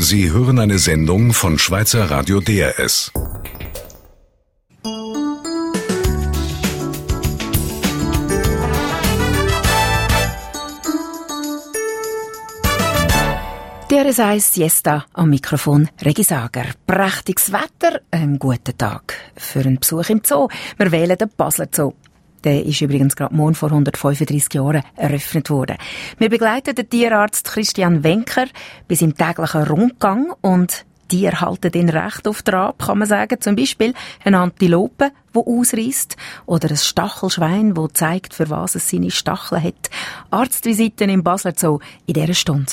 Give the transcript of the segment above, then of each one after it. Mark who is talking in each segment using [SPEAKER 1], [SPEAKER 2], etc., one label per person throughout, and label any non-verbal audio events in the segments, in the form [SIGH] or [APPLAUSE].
[SPEAKER 1] Sie hören eine Sendung von Schweizer Radio DRS.
[SPEAKER 2] DRS 1 Siesta am Mikrofon Regi Sager. Prächtiges Wetter, einen guten Tag für einen Besuch im Zoo. Wir wählen den Basler Zoo. Der ist übrigens gerade morgen vor 135 Jahren eröffnet worden. Wir begleiten den Tierarzt Christian Wenker bis im täglichen Rundgang und die erhalten den Recht auf Trab, kann man sagen. Zum Beispiel eine Antilope, die ausreißt, oder ein Stachelschwein, das zeigt, für was es seine Stacheln hat. Arztvisiten im Basler Zoo in dieser Stunde.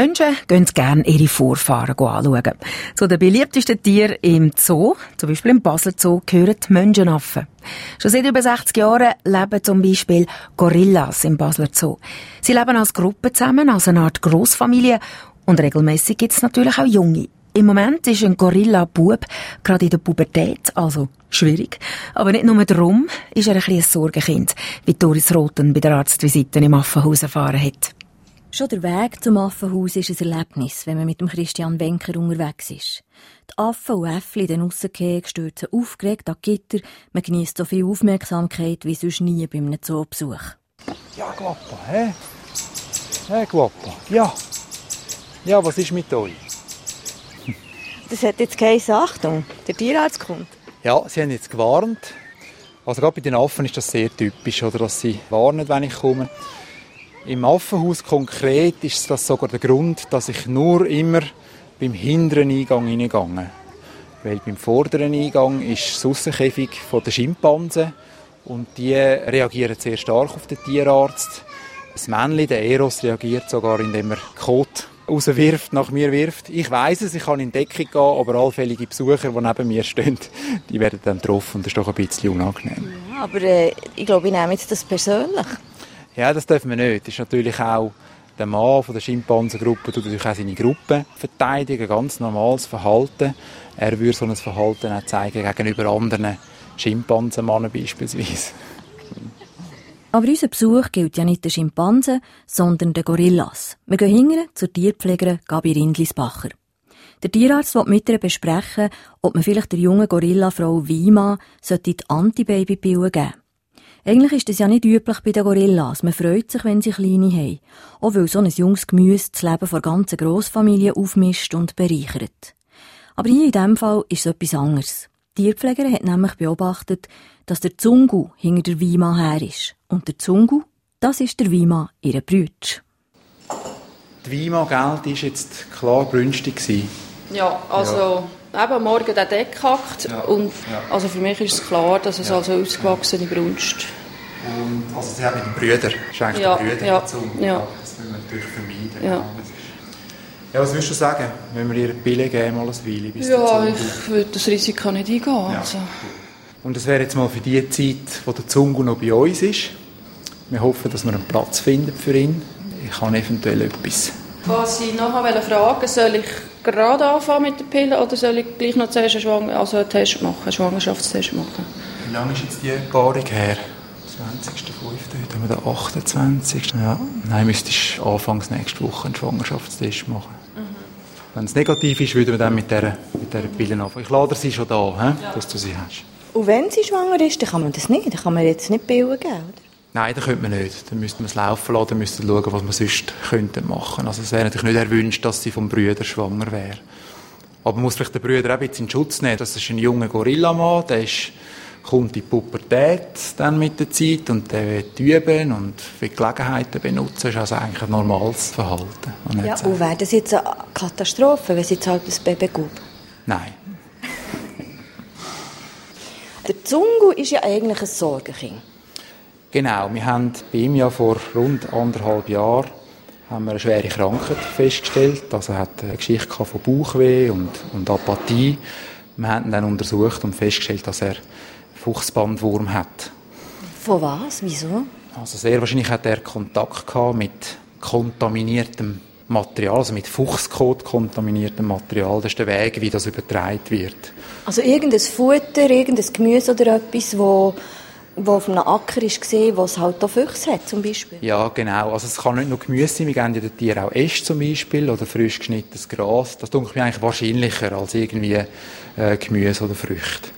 [SPEAKER 2] Menschen gehen gerne ihre Vorfahren anschauen. Zu den beliebtesten Tieren im Zoo, zum Beispiel im Basel Zoo, gehören die Menschenaffen. Schon seit über 60 Jahren leben zum Beispiel Gorillas im Basler Zoo. Sie leben als Gruppe zusammen, als eine Art Großfamilie und regelmäßig gibt es natürlich auch Junge. Im Moment ist ein Gorilla-Bub gerade in der Pubertät, also schwierig. Aber nicht nur darum ist er ein kleines Sorgenkind, wie Doris Roten bei der Arztvisite im Affenhaus erfahren hat.
[SPEAKER 3] Schon der Weg zum Affenhaus ist ein Erlebnis, wenn man mit dem Christian Wenker unterwegs ist. Die Affen und Äffli in den Aussenkägen stürzen aufgeregt an die Gitter, man genießt so viel Aufmerksamkeit wie sonst nie bei einem Zoobesuch.
[SPEAKER 4] Ja, Guappa, hä? Hä, Guappa, ja. Ja, was ist mit euch?
[SPEAKER 3] Das hat jetzt keine Achtung. Der Tierarzt kommt.
[SPEAKER 4] Ja, sie haben jetzt gewarnt. Also gerade bei den Affen ist das sehr typisch, oder, dass sie warnen, wenn ich komme. Im Affenhaus konkret ist das sogar der Grund, dass ich nur immer beim hinteren Eingang hineingehe. Weil beim vorderen Eingang ist das Aussenkäfig der Schimpansen und die reagieren sehr stark auf den Tierarzt. Das Männchen, der Eros, reagiert sogar, indem er Kot rauswirft, nach mir wirft. Ich weiß es, ich kann in Deckung gehen, aber allfällige Besucher, die neben mir stehen, die werden dann getroffen und das ist doch ein bisschen unangenehm.
[SPEAKER 3] Ja, aber äh, ich glaube, ich nehme jetzt das persönlich.
[SPEAKER 4] Ja, das dürfen wir nicht. Das ist natürlich auch der Mann von der Schimpansengruppe tut natürlich auch seine Gruppe verteidigen, ganz normales Verhalten. Er würde so ein Verhalten auch zeigen gegenüber anderen Schimpansenmannen beispielsweise.
[SPEAKER 3] Aber unser Besuch gilt ja nicht den Schimpansen, sondern den Gorillas. Wir gehen hingern zur Tierpflegerin Gabi Rindlisbacher. Der Tierarzt will mit ihr besprechen, ob man vielleicht der jungen Gorillafrau Wima die Antibabypille geben Eigentlich ist das ja nicht üblich bei den Gorillas. Man freut sich, wenn sie Kleine haben. Auch weil so ein junges Gemüse das Leben der ganzen Grossfamilie aufmischt und bereichert. Aber hier in diesem Fall ist es etwas anderes. Die Tierpflegerin hat nämlich beobachtet, dass der Zungu hinter der Wima her ist. Und der Zungu, das ist der Wima, ihre Brütsch.
[SPEAKER 4] Die Wima, gell, die war jetzt klar brünstig.
[SPEAKER 5] Ja, also ja. eben morgen der Deck hackt ja. und ja. also für mich ist es klar, dass es ja. also ausgewachsene Brunst.
[SPEAKER 4] Und also sie haben mit den Brüdern, schenkt ja. den Brüdern
[SPEAKER 5] ja.
[SPEAKER 4] dazu.
[SPEAKER 5] Ja.
[SPEAKER 4] Das will man natürlich vermeiden. Ja. Ja, was würdest du sagen, wenn wir ihr Pille geben, mal ein Weile? Bis
[SPEAKER 5] ja, ich würde das Risiko nicht eingehen. Ja. Also.
[SPEAKER 4] Und es wäre jetzt mal für die Zeit, wo der Zungu noch bei uns ist. Wir hoffen, dass wir einen Platz finden für ihn. Ich habe eventuell etwas.
[SPEAKER 5] Was ich noch fragen soll ich gerade anfangen mit der Pille oder soll ich gleich noch zuerst einen, Schwang also einen Test machen, einen Schwangerschaftstest machen?
[SPEAKER 4] Wie lange ist jetzt die Paarung her? 20.05. Heute haben wir den 28. Ja. Nein, müsstest du anfangs nächste Woche einen Schwangerschaftstest machen. Mhm. Wenn es negativ ist, würden wir dann mit dieser, mit dieser Pille anfangen. Ich lade sie schon da, ja. dass du sie hast.
[SPEAKER 3] Und wenn sie schwanger ist, dann kann man das nicht. Dann kann man jetzt nicht Pillen geben, oder?
[SPEAKER 4] Nein, das könnte man nicht. Dann müsste man es laufen lassen, dann müsste man schauen, was man sonst könnte machen. Also es wäre natürlich nicht erwünscht, dass sie vom Brüder schwanger wäre. Aber man muss vielleicht den Brüder auch ein bisschen in Schutz nehmen. Das ist ein junger Gorillamann, der ist, kommt in die Pubertät dann mit der Zeit und der wird üben und für Gelegenheiten benutzen. Das ist also eigentlich ein normales Verhalten.
[SPEAKER 3] Ja, und wäre das jetzt eine Katastrophe, wenn sie jetzt halt das Baby gibt?
[SPEAKER 4] Nein. [LAUGHS]
[SPEAKER 3] Der Zungu ist ja eigentlich ein Sorgenkind.
[SPEAKER 4] Genau, wir haben bei ihm ja vor rund anderthalb Jahren haben wir eine schwere Krankheit festgestellt. Also er hat eine Geschichte von Bauchweh und, und Apathie. Wir haben ihn dann untersucht und festgestellt, dass er Fuchsbandwurm hat.
[SPEAKER 3] Von was? Wieso?
[SPEAKER 4] Also sehr wahrscheinlich hat er Kontakt gehabt mit kontaminiertem Material, also mit Fuchskot kontaminiertem Material. Das ist der Weg, wie das übertragen wird.
[SPEAKER 3] Also irgendein Futter, irgendein Gemüse oder etwas, wo wo auf einem Acker ist gesehen, wo es halt auch Füchse hat, zum Beispiel.
[SPEAKER 4] Ja, genau. Also es kann nicht nur Gemüse sein, wir geben ja den Tieren auch Äste zum Beispiel oder frisch geschnittenes Gras. Das dunkelt mir eigentlich wahrscheinlicher als irgendwie äh, Gemüse oder Früchte.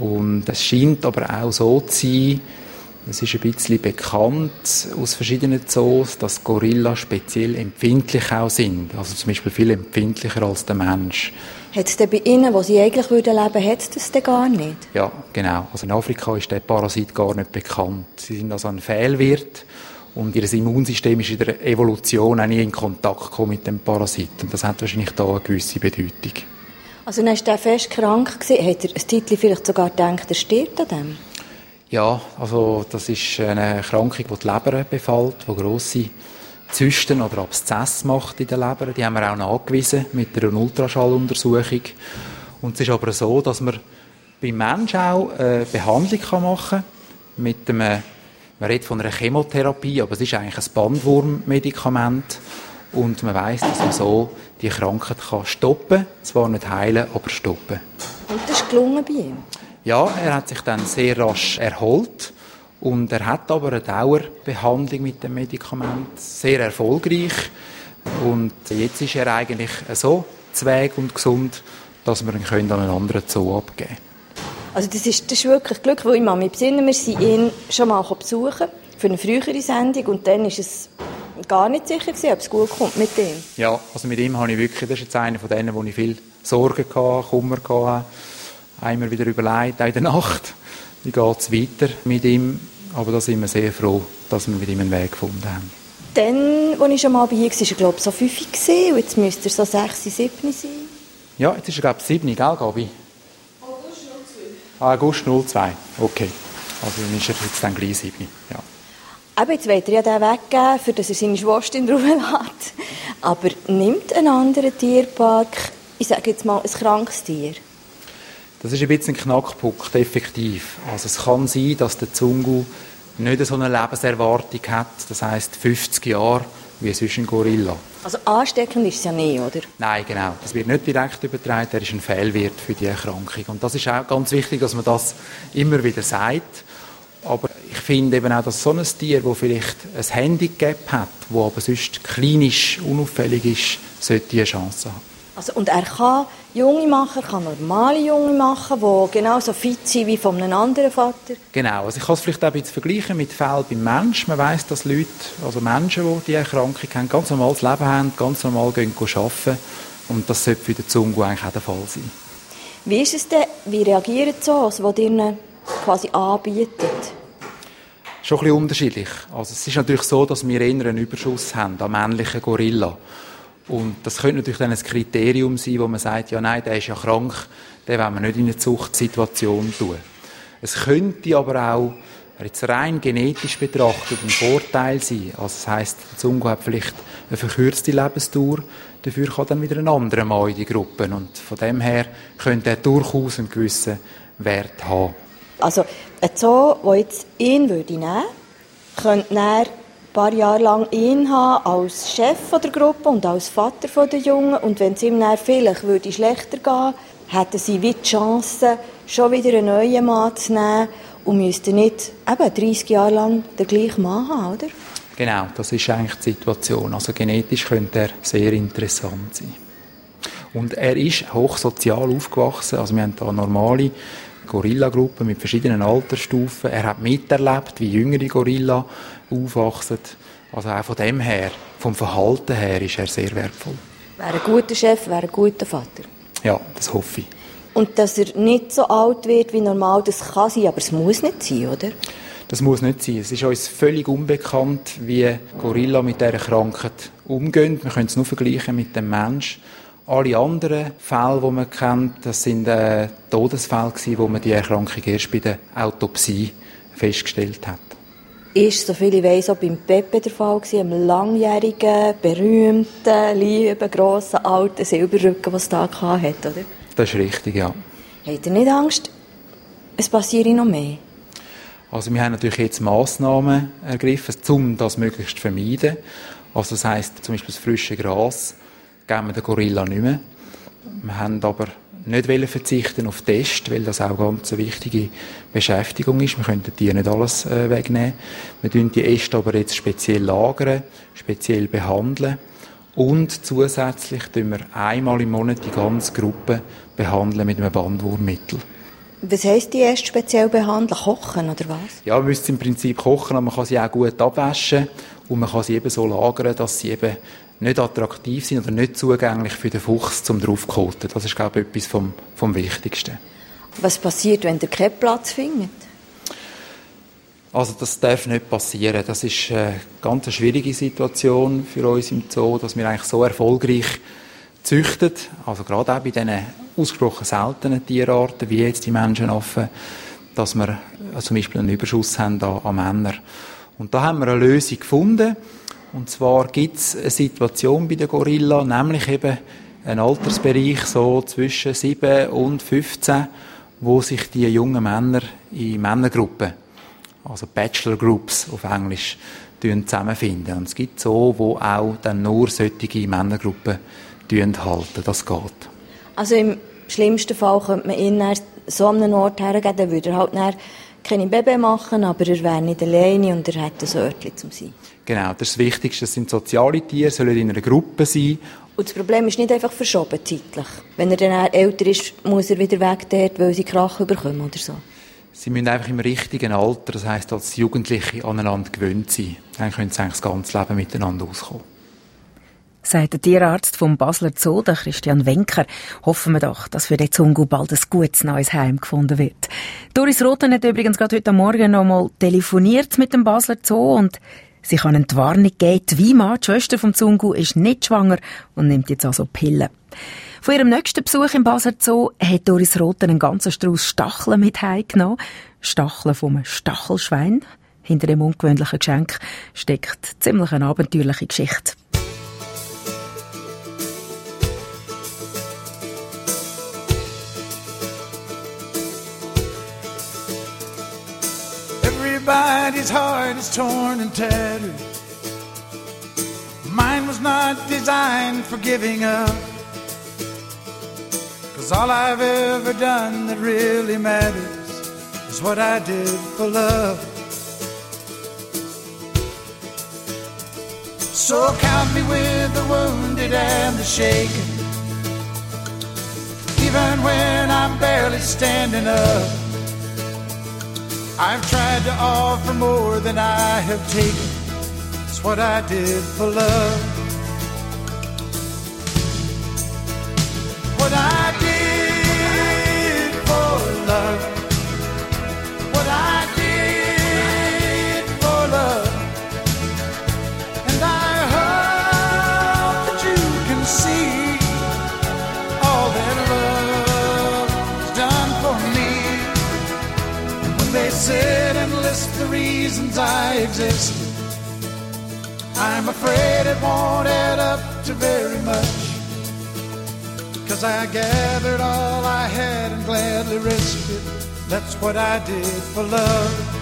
[SPEAKER 4] Und es scheint aber auch so zu sein, es ist ein bisschen bekannt aus verschiedenen Zoos, dass Gorillas speziell empfindlich auch sind. Also zum Beispiel viel empfindlicher als der Mensch.
[SPEAKER 3] Hat es denn bei Ihnen, wo Sie eigentlich würden leben, hat es das denn gar nicht?
[SPEAKER 4] Ja, genau. Also in Afrika ist der Parasit gar nicht bekannt. Sie sind also ein Fehlwirt und ihr Immunsystem ist in der Evolution auch nie in Kontakt gekommen mit dem Parasit. Und das hat wahrscheinlich da eine gewisse Bedeutung.
[SPEAKER 3] Also dann ist er fest krank gewesen. Hat er ein Titel vielleicht sogar gedacht, er stirbt an dem?
[SPEAKER 4] Ja, also das ist eine Erkrankung, die die Leber befällt, die grosse Zysten oder Abszess macht in der Leber. Die haben wir auch nachgewiesen mit einer Ultraschalluntersuchung. Und es ist aber so, dass man beim Menschen auch eine Behandlung machen kann mit einem, man redet von einer Chemotherapie, aber es ist eigentlich ein Bandwurmmedikament. Und man weiß, dass man so die Krankheit kann stoppen kann. Zwar nicht heilen, aber stoppen.
[SPEAKER 3] Und das ist gelungen bei ihm?
[SPEAKER 4] Ja, er hat sich dann sehr rasch erholt und er hat aber eine Dauerbehandlung mit dem Medikament sehr erfolgreich und jetzt ist er eigentlich so zweig und gesund, dass wir ihn können an einen anderen Zoo abgeben
[SPEAKER 3] Also das ist, das ist wirklich Glück, weil ich mich besinnen, wir sind ihn schon mal besuchen für eine frühere Sendung und dann ist es gar nicht sicher gewesen, ob es gut kommt mit ihm.
[SPEAKER 4] Ja, also mit ihm habe ich wirklich, das ist jetzt einer von denen, wo ich viel Sorgen hatte, Kummer hatte, einmal wieder überlegt, auch in der Nacht, wie geht es weiter mit ihm. Aber da sind wir sehr froh, dass wir mit ihm einen Weg gefunden haben.
[SPEAKER 3] Dann, als ich schon mal bei ihm war, war er, glaube ich, so 5 gewesen, und jetzt müsste er so 6, 7 sein.
[SPEAKER 4] Ja, jetzt ist er, glaube ich, 7, gell, Gabi? August 02. Ah, August 02, okay. Also dann ist er jetzt dann gleich 7, ja.
[SPEAKER 3] Aber jetzt wollte er ja den weggeben, für dass er seine Schwester in Ruhe [LAUGHS] lässt. Aber nimmt ein anderer Tierpark, ich sage jetzt mal, ein krankes Tier?
[SPEAKER 4] Das ist ein bisschen ein Knackpunkt, effektiv. Also es kann sein, dass der Zungu nicht so eine Lebenserwartung hat, das heißt 50 Jahre, wie sonst ein Gorilla.
[SPEAKER 3] Also ansteckend ist es ja nicht, oder?
[SPEAKER 4] Nein, genau. Das wird nicht direkt übertragen, er ist ein Fehlwert für die Erkrankung. Und das ist auch ganz wichtig, dass man das immer wieder sagt. Finde eben auch, dass so ein Tier, das vielleicht ein Handicap hat, das aber sonst klinisch unauffällig ist, sollte eine Chance haben.
[SPEAKER 3] Also, und er kann Junge machen, kann normale Junge machen, die genauso fit sind wie von einem anderen Vater.
[SPEAKER 4] Genau, also ich kann es vielleicht auch ein bisschen vergleichen mit Fällen beim Menschen. Man weiss, dass Leute, also Menschen, die diese Erkrankung haben, ganz normales Leben haben, ganz normal gehen arbeiten. Und das sollte für den Zungu eigentlich auch der Fall sein.
[SPEAKER 3] Wie ist es denn, wie reagieren die so, was ihnen quasi anbietet?
[SPEAKER 4] Schon ein bisschen unterschiedlich. Also es ist natürlich so, dass wir eher einen Überschuss haben an männlichen Gorilla. Und das könnte natürlich dann ein Kriterium sein, wo man sagt, ja nein, der ist ja krank, den wollen wir nicht in eine Zuchtsituation tun. Es könnte aber auch jetzt rein genetisch betrachtet ein Vorteil sein. Also das heisst, der Zungo hat vielleicht eine verkürzte Lebensdauer, dafür kann dann wieder ein anderer Mann in die Gruppe. Und von dem her könnte er durchaus einen gewissen Wert haben.
[SPEAKER 3] Also ein Zoo, der jetzt ihn würde nehmen könnte dann paar Jahre lang ihn haben als Chef der Gruppe und als Vater der Jungen. Und wenn es ihm dann vielleicht würde schlechter gehen, hätten sie wie die Chance, schon wieder einen neuen Mann zu nehmen und müssten nicht eben 30 Jahre lang den gleichen Mann haben, oder?
[SPEAKER 4] Genau, das ist eigentlich die Situation. Also genetisch könnte er sehr interessant sein. Und er ist hochsozial aufgewachsen. Also wir haben da normale Gorilla-Gruppen mit verschiedenen Altersstufen. Er hat miterlebt, wie jüngere Gorilla aufwachsen. Also auch von dem her, vom Verhalten her, ist er sehr wertvoll.
[SPEAKER 3] Wäre ein guter Chef, wäre ein guter Vater.
[SPEAKER 4] Ja, das hoffe ich.
[SPEAKER 3] Und dass er nicht so alt wird wie normal, das kann sein, aber es muss nicht sein, oder?
[SPEAKER 4] Das muss nicht sein. Es ist uns völlig unbekannt, wie Gorilla mit dieser Krankheit umgehen. Wir können es nur vergleichen mit dem Menschen. Alle anderen Fälle, die man kennt, das sind äh, Todesfälle gewesen, wo man die Erkrankung erst bei der Autopsie festgestellt hat.
[SPEAKER 3] Ist, soviel ich weiss, auch beim Pepe der Fall gewesen, einem langjährigen, berühmten, lieben, grossen, alten Silberrücken, was da hat, oder?
[SPEAKER 4] Das ist richtig, ja.
[SPEAKER 3] Habt ihr nicht Angst, es passiere noch mehr?
[SPEAKER 4] Also wir haben natürlich jetzt Massnahmen ergriffen, um das möglichst zu vermeiden. Also das heisst zum Beispiel das frische Gras geben wir den Gorilla nicht mehr. Wir haben aber nicht verzichten auf Test, weil das auch ganz eine wichtige Beschäftigung ist. Wir können die nicht alles äh, wegnehmen. Wir tun die Äste aber jetzt speziell lagern, speziell behandeln und zusätzlich tun wir einmal im Monat die ganze Gruppe behandeln mit einem Bandwurmmittel.
[SPEAKER 3] Was heisst die Äste speziell behandeln? Kochen oder was?
[SPEAKER 4] Ja, man müsste im Prinzip kochen, aber man kann sie auch gut abwaschen und man kann sie eben so lagern, dass sie eben nicht attraktiv sind oder nicht zugänglich für den Fuchs zum draufkoten. Das ist, glaube ich, etwas vom, vom Wichtigsten.
[SPEAKER 3] Was passiert, wenn der keinen Platz findet?
[SPEAKER 4] Also das darf nicht passieren. Das ist eine ganz schwierige Situation für uns im Zoo, dass wir eigentlich so erfolgreich züchten. Also gerade auch bei diesen ausgesprochen seltenen Tierarten, wie jetzt die Menschenaffen, dass wir zum Beispiel einen Überschuss haben an Männern. Und da haben wir eine Lösung gefunden. Und zwar gibt es eine Situation bei den Gorilla, nämlich eben ein Altersbereich so zwischen 7 und 15, wo sich die jungen Männer in Männergruppen, also Bachelor Groups auf Englisch, zusammenfinden. Und es gibt so, wo auch dann nur solche Männergruppen halten. Das geht.
[SPEAKER 3] Also im schlimmsten Fall könnte man ihn so an einen Ort hergeben, dann würde er halt keine Baby machen, aber er wäre nicht alleine und er hätte ein Örtchen zum sein.
[SPEAKER 4] Genau, das ist das Wichtigste. Das sind soziale Tiere, sollen in einer Gruppe sein.
[SPEAKER 3] Und das Problem ist nicht einfach verschoben zeitlich. Wenn er dann älter ist, muss er wieder weg dort, weil sie Krach bekommen oder so.
[SPEAKER 4] Sie müssen einfach im richtigen Alter, das heisst als Jugendliche, aneinander gewöhnt sein. Dann können sie eigentlich das ganze Leben miteinander auskommen.
[SPEAKER 2] Sagt der Tierarzt vom Basler Zoo, der Christian Wenker. Hoffen wir doch, dass für den Zungu bald ein gutes neues Heim gefunden wird. Doris Roten hat übrigens gerade heute Morgen noch mal telefoniert mit dem Basler Zoo und sie kann eine Warnung geben. Die Wima, die Schwester vom Zungu, ist nicht schwanger und nimmt jetzt also Pillen. Von ihrem nächsten Besuch im Basler Zoo hat Doris Roten einen ganzen Strauß Stacheln mit heimgenommen. Stacheln vom Stachelschwein. Hinter dem ungewöhnlichen Geschenk steckt ziemlich eine abenteuerliche Geschichte.
[SPEAKER 6] Everybody's heart is torn and tattered. Mine was not designed for giving up. Cause all I've ever done that really matters is what I did for love. So count me with the wounded and the shaken. Even when I'm barely standing up. I've tried to offer more than I have taken. It's what I did for love. What I reasons I exist, I'm afraid it won't add up to very much. Cause I gathered all I had and gladly risked it. That's what I did for love.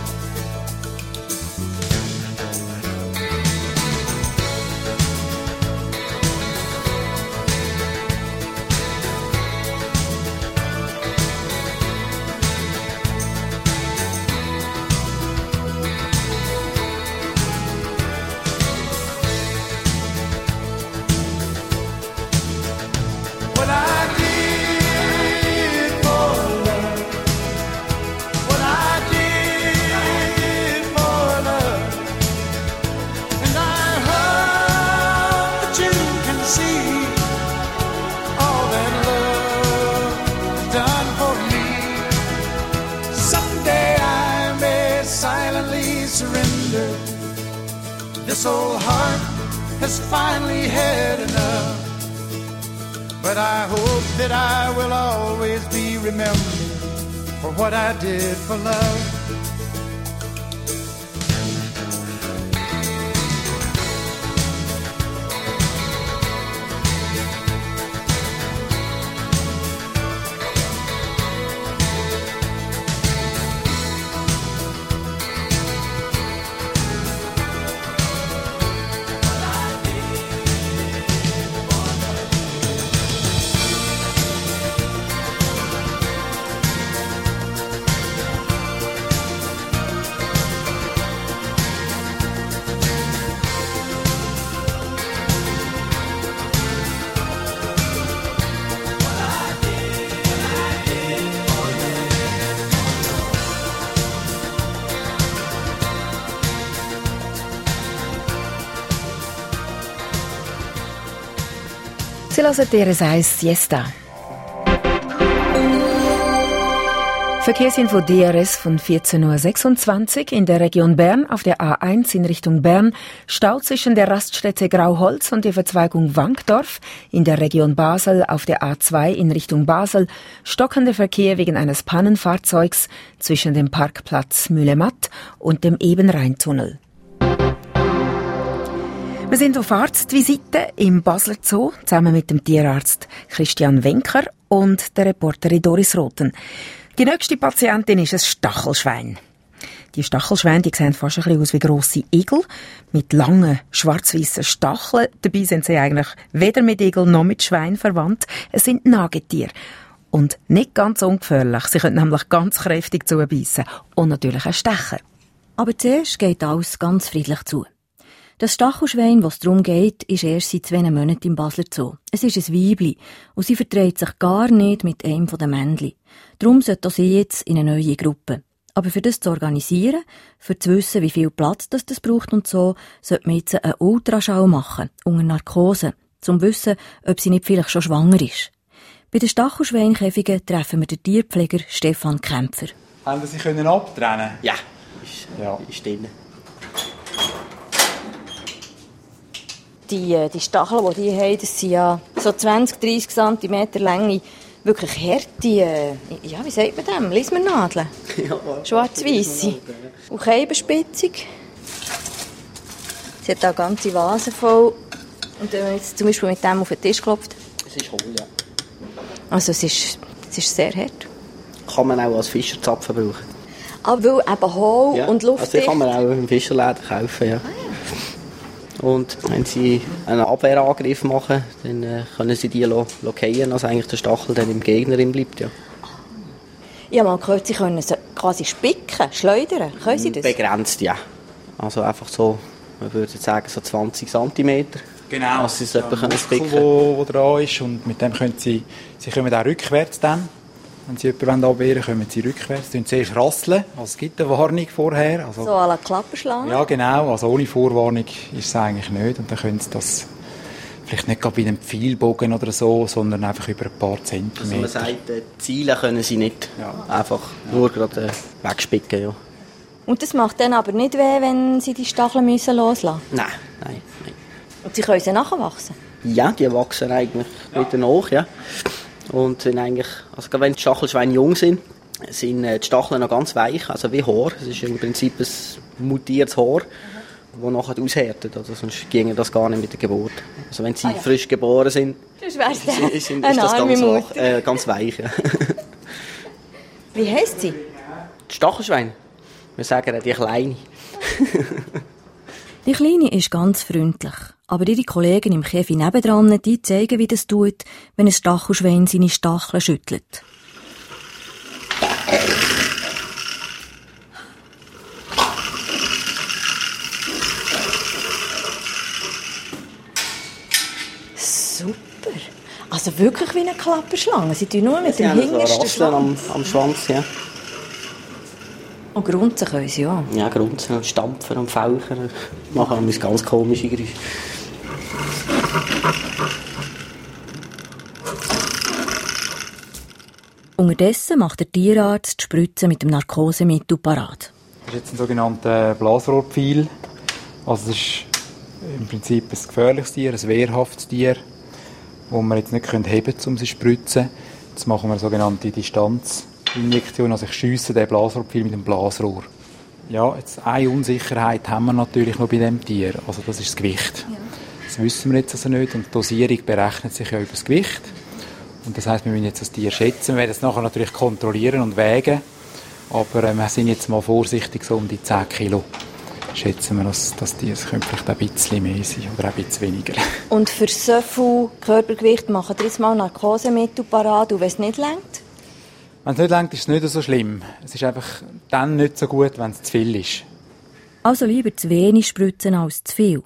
[SPEAKER 6] I did for love.
[SPEAKER 2] Sie hören DRS Siesta. Verkehrsinfo DRS von 14.26 Uhr in der Region Bern auf der A1 in Richtung Bern. Stau zwischen der Raststätte Grauholz und der Verzweigung Wankdorf. In der Region Basel auf der A2 in Richtung Basel. Stockender Verkehr wegen eines Pannenfahrzeugs zwischen dem Parkplatz Mühlematt und dem Ebenrheintunnel. Wir sind auf Arztvisite im Basler Zoo zusammen mit dem Tierarzt Christian Wenker und der Reporterin Doris Roten. Die nächste Patientin ist ein Stachelschwein. Die Stachelschweine die sehen fast ein aus wie grosse Igel mit langen schwarz-weißen Stacheln. Dabei sind sie eigentlich weder mit Igel noch mit Schwein verwandt. Es sind Nagetiere. Und nicht ganz ungefährlich. Sie können nämlich ganz kräftig zubeissen und natürlich auch stechen.
[SPEAKER 3] Aber zuerst geht alles ganz friedlich zu. Das Stachelschwein, was darum geht, ist erst seit zwei Monaten im Basler Zoo. Es ist ein Weibli und sie verträgt sich gar nicht mit einem der Männchen. Darum sollte sie jetzt in eine neue Gruppe. Aber für das zu organisieren, für zu wissen, wie viel Platz das, das braucht und so, sollte man jetzt einen Ultraschall machen, unter Narkose, zum zu wissen, ob sie nicht vielleicht schon schwanger ist. Bei den Stachelschweinkäfigen treffen wir den Tierpfleger Stefan Kämpfer.
[SPEAKER 4] Haben Sie sich können abtrennen
[SPEAKER 7] Ja, ist,
[SPEAKER 4] Ja.
[SPEAKER 7] ist drin.
[SPEAKER 3] Die, äh, die Stacheln, die die haben, das sind ja so 20, 30 cm Länge. Wirklich harte, äh, ja, wie sagt man dem? Lismernadeln. [LAUGHS] Schwarz-weisse. Und keibenspitzig. Sie hat da ganze Vasen voll. Und wenn man jetzt zum Beispiel mit dem auf den Tisch klopft,
[SPEAKER 7] Es ist hohl, ja.
[SPEAKER 3] also es ist, es ist sehr hart.
[SPEAKER 7] Kann man auch als Fischerzapfen brauchen.
[SPEAKER 3] Aber weil eben hohl
[SPEAKER 7] Ja.
[SPEAKER 3] und
[SPEAKER 7] Also
[SPEAKER 3] luftdicht.
[SPEAKER 7] kann man auch im Fischerladen kaufen, ja. Und wenn sie einen Abwehrangriff machen, dann äh, können sie die lo- lo fallen, also eigentlich der Stachel dann im Gegner bleibt, ja.
[SPEAKER 3] Ich habe mal gehört, sie können sie quasi spicken, schleudern. Können sie das?
[SPEAKER 7] Begrenzt, ja. Also einfach so, man würde sagen, so 20 cm.
[SPEAKER 4] Genau.
[SPEAKER 7] Also sie es etwa können spicken.
[SPEAKER 4] wo, wo dran ist und mit dem können Sie, Sie kommen auch rückwärts dann. Wenn Sie jemanden abwehren wollen, kommen Sie rückwärts. Sie zuerst rasseln, also es gibt eine Warnung vorher. Also,
[SPEAKER 3] So à la Klapperschlange.
[SPEAKER 4] Ja, genau. Also ohne Vorwarnung ist es eigentlich nicht. Und dann können Sie das vielleicht nicht gerade bei einem Pfeilbogen oder so, sondern einfach über ein paar
[SPEAKER 7] Also man
[SPEAKER 4] Zentimeter.
[SPEAKER 7] sagt, äh, Ziele können sie nicht
[SPEAKER 4] Ja.
[SPEAKER 7] einfach nur gerade äh, wegspicken, ja.
[SPEAKER 3] Und das macht dann aber nicht weh, wenn sie die Stacheln müssen loslassen
[SPEAKER 7] Nein, nein, nein.
[SPEAKER 3] Und sie können sie nachwachsen.
[SPEAKER 7] Ja, die wachsen eigentlich wieder nach, ja. Und sind eigentlich, also wenn die Stachelschweine jung sind, sind äh, die Stacheln noch ganz weich, also wie Haar. Es ist im Prinzip ein mutiertes Haar, das nachher aushärtet. Also sonst ginge das gar nicht mit der Geburt. Also wenn sie frisch geboren sind, sind, ist [LAUGHS]
[SPEAKER 3] eine
[SPEAKER 7] das ganz, wach, äh, ganz weich. Ja. [LAUGHS]
[SPEAKER 3] Wie heisst sie?
[SPEAKER 7] Die Stachelschweine, wir sagen die Kleine.
[SPEAKER 3] Die Kleine ist ganz freundlich. Aber ihre Kollegen im Käfig nebendran, die zeigen, wie das tut, wenn ein Stachelschwein seine Stacheln schüttelt. Super. Also wirklich wie eine Klapperschlange. Sie tun nur mit
[SPEAKER 7] Sie
[SPEAKER 3] dem hintersten
[SPEAKER 7] Rasseln am,
[SPEAKER 3] Schwanz.
[SPEAKER 7] am Schwanz, ja.
[SPEAKER 3] Und grunzen können sie ja.
[SPEAKER 7] Ja, grunzen und stampfen und fauchen. Machen wir ganz komische Geräusche.
[SPEAKER 3] Unterdessen macht der Tierarzt die Spritze mit dem Narkosemittel parat.
[SPEAKER 4] Das ist jetzt ein sogenannter Blasrohrpfeil. Also das ist im Prinzip ein gefährliches Tier, ein wehrhaftes Tier, das wir jetzt nicht heben können, um sie zu spritzen. Jetzt machen wir eine sogenannte Distanzinjektion. Also ich schiesse den Blasrohrpfeil mit dem Blasrohr. Ja, jetzt eine Unsicherheit haben wir natürlich noch bei dem Tier. Also das ist das Gewicht. Das wissen wir jetzt also nicht. Und die Dosierung berechnet sich ja über das Gewicht. Und das heißt, wir müssen jetzt das Tier schätzen. Wir werden es nachher natürlich kontrollieren und wägen. Aber äh, wir sind jetzt mal vorsichtig, so um die 10 Kilo. Schätzen wir, dass das Tier es könnte vielleicht ein bisschen mehr sein oder ein bisschen weniger.
[SPEAKER 3] Und für so viel Körpergewicht machen wir jetzt mal Narkosemittel parat und wenn es nicht längt?
[SPEAKER 4] Wenn es nicht längt, ist es nicht so schlimm. Es ist einfach dann nicht so gut, wenn es zu viel ist.
[SPEAKER 3] Also lieber zu wenig spritzen als zu viel.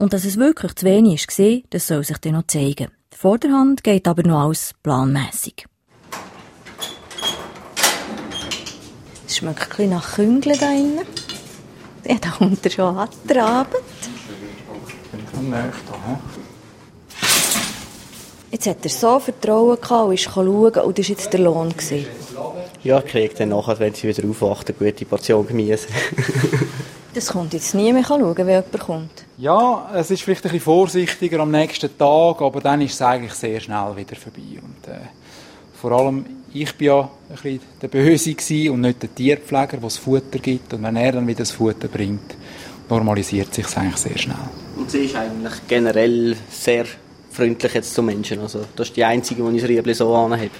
[SPEAKER 3] Und dass es wirklich zu wenig ist gesehen, das soll sich dann noch zeigen. Die Vorderhand geht aber noch alles planmässig. Es schmeckt ein bisschen nach Küngeln da innen. Ja, da kommt er schon an, der Abend.
[SPEAKER 4] Bin ich noch näher da, hä?
[SPEAKER 3] Jetzt hat er so Vertrauen gehabt und ist schauen und das war jetzt der Lohn. Gewesen.
[SPEAKER 7] Ja, ich kriege dann nachher, wenn sie wieder aufwacht, eine gute Portion Gemüse. [LAUGHS]
[SPEAKER 3] Das kommt jetzt nie mehr schauen, wenn jemand kommt.
[SPEAKER 4] Ja, es ist vielleicht ein bisschen vorsichtiger am nächsten Tag, aber dann ist es eigentlich sehr schnell wieder vorbei. Und, äh, vor allem, ich bin ja ein bisschen der Böse und nicht der Tierpfleger, der das Futter gibt. Und wenn er dann wieder das Futter bringt, normalisiert sich eigentlich sehr schnell.
[SPEAKER 7] Und sie ist eigentlich generell sehr freundlich jetzt zu Menschen. Also, das ist die einzige, die ich das Riebli so anhabe.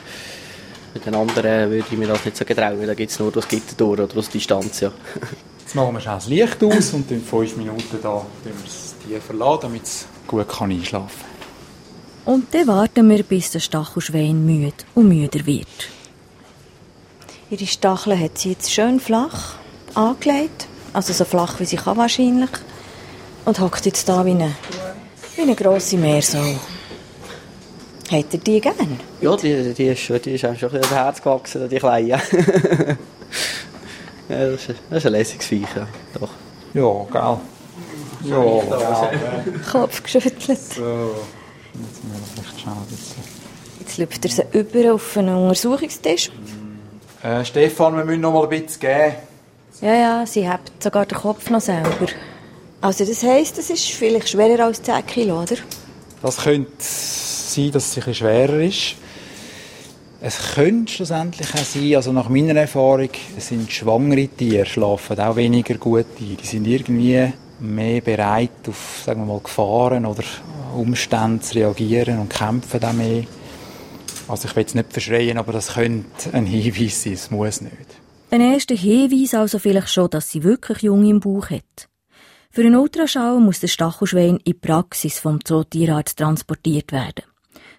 [SPEAKER 7] Mit den anderen würde ich mir das nicht so getrauen. Da gibt es nur das Gitter durch oder aus Distanz, ja. [LAUGHS]
[SPEAKER 4] Jetzt machen wir schnell das Licht aus und in fünf Minuten da das Tier verlassen, damit es gut kann einschlafen kann.
[SPEAKER 3] Und dann warten wir, bis der Stachelschwein müde und müder wird. Ihre Stacheln hat sie jetzt schön flach angelegt. Also so flach, wie sie kann wahrscheinlich. Und hockt jetzt da wie eine, wie eine grosse Meersau. Hat er die gern?
[SPEAKER 7] Ja, die, die, ist, die ist einem schon ein Herz gewachsen, die Kleine. [LAUGHS] Ja, das, ist, das ist ein lässiges Viech, ja. Doch.
[SPEAKER 4] Ja, gell. Ja.
[SPEAKER 3] Kopf geschüttelt.
[SPEAKER 4] So. Jetzt müssen wir vielleicht schnell ein bisschen...
[SPEAKER 3] Jetzt läuft er sie über auf einen Untersuchungstisch.
[SPEAKER 4] Äh, Stefan, wir müssen noch mal ein bisschen geben.
[SPEAKER 3] Ja, ja, sie hat sogar den Kopf noch selber. Also das heisst, es ist vielleicht schwerer als 10 Kilo, oder?
[SPEAKER 4] Das könnte sein, dass es ein schwerer ist. Es könnte schlussendlich auch sein, also nach meiner Erfahrung, sind schwangere Tiere schlafen auch weniger gut ein. Die sind irgendwie mehr bereit auf, sagen wir mal, Gefahren oder Umstände zu reagieren und kämpfen auch mehr. Also ich will jetzt nicht verschreien, aber das könnte ein Hinweis sein, es muss nicht.
[SPEAKER 3] Ein erster Hinweis also vielleicht schon, dass sie wirklich Junge im Bauch hat. Für einen Ultraschall muss der Stachelschwein in die Praxis vom Zootierarzt transportiert werden.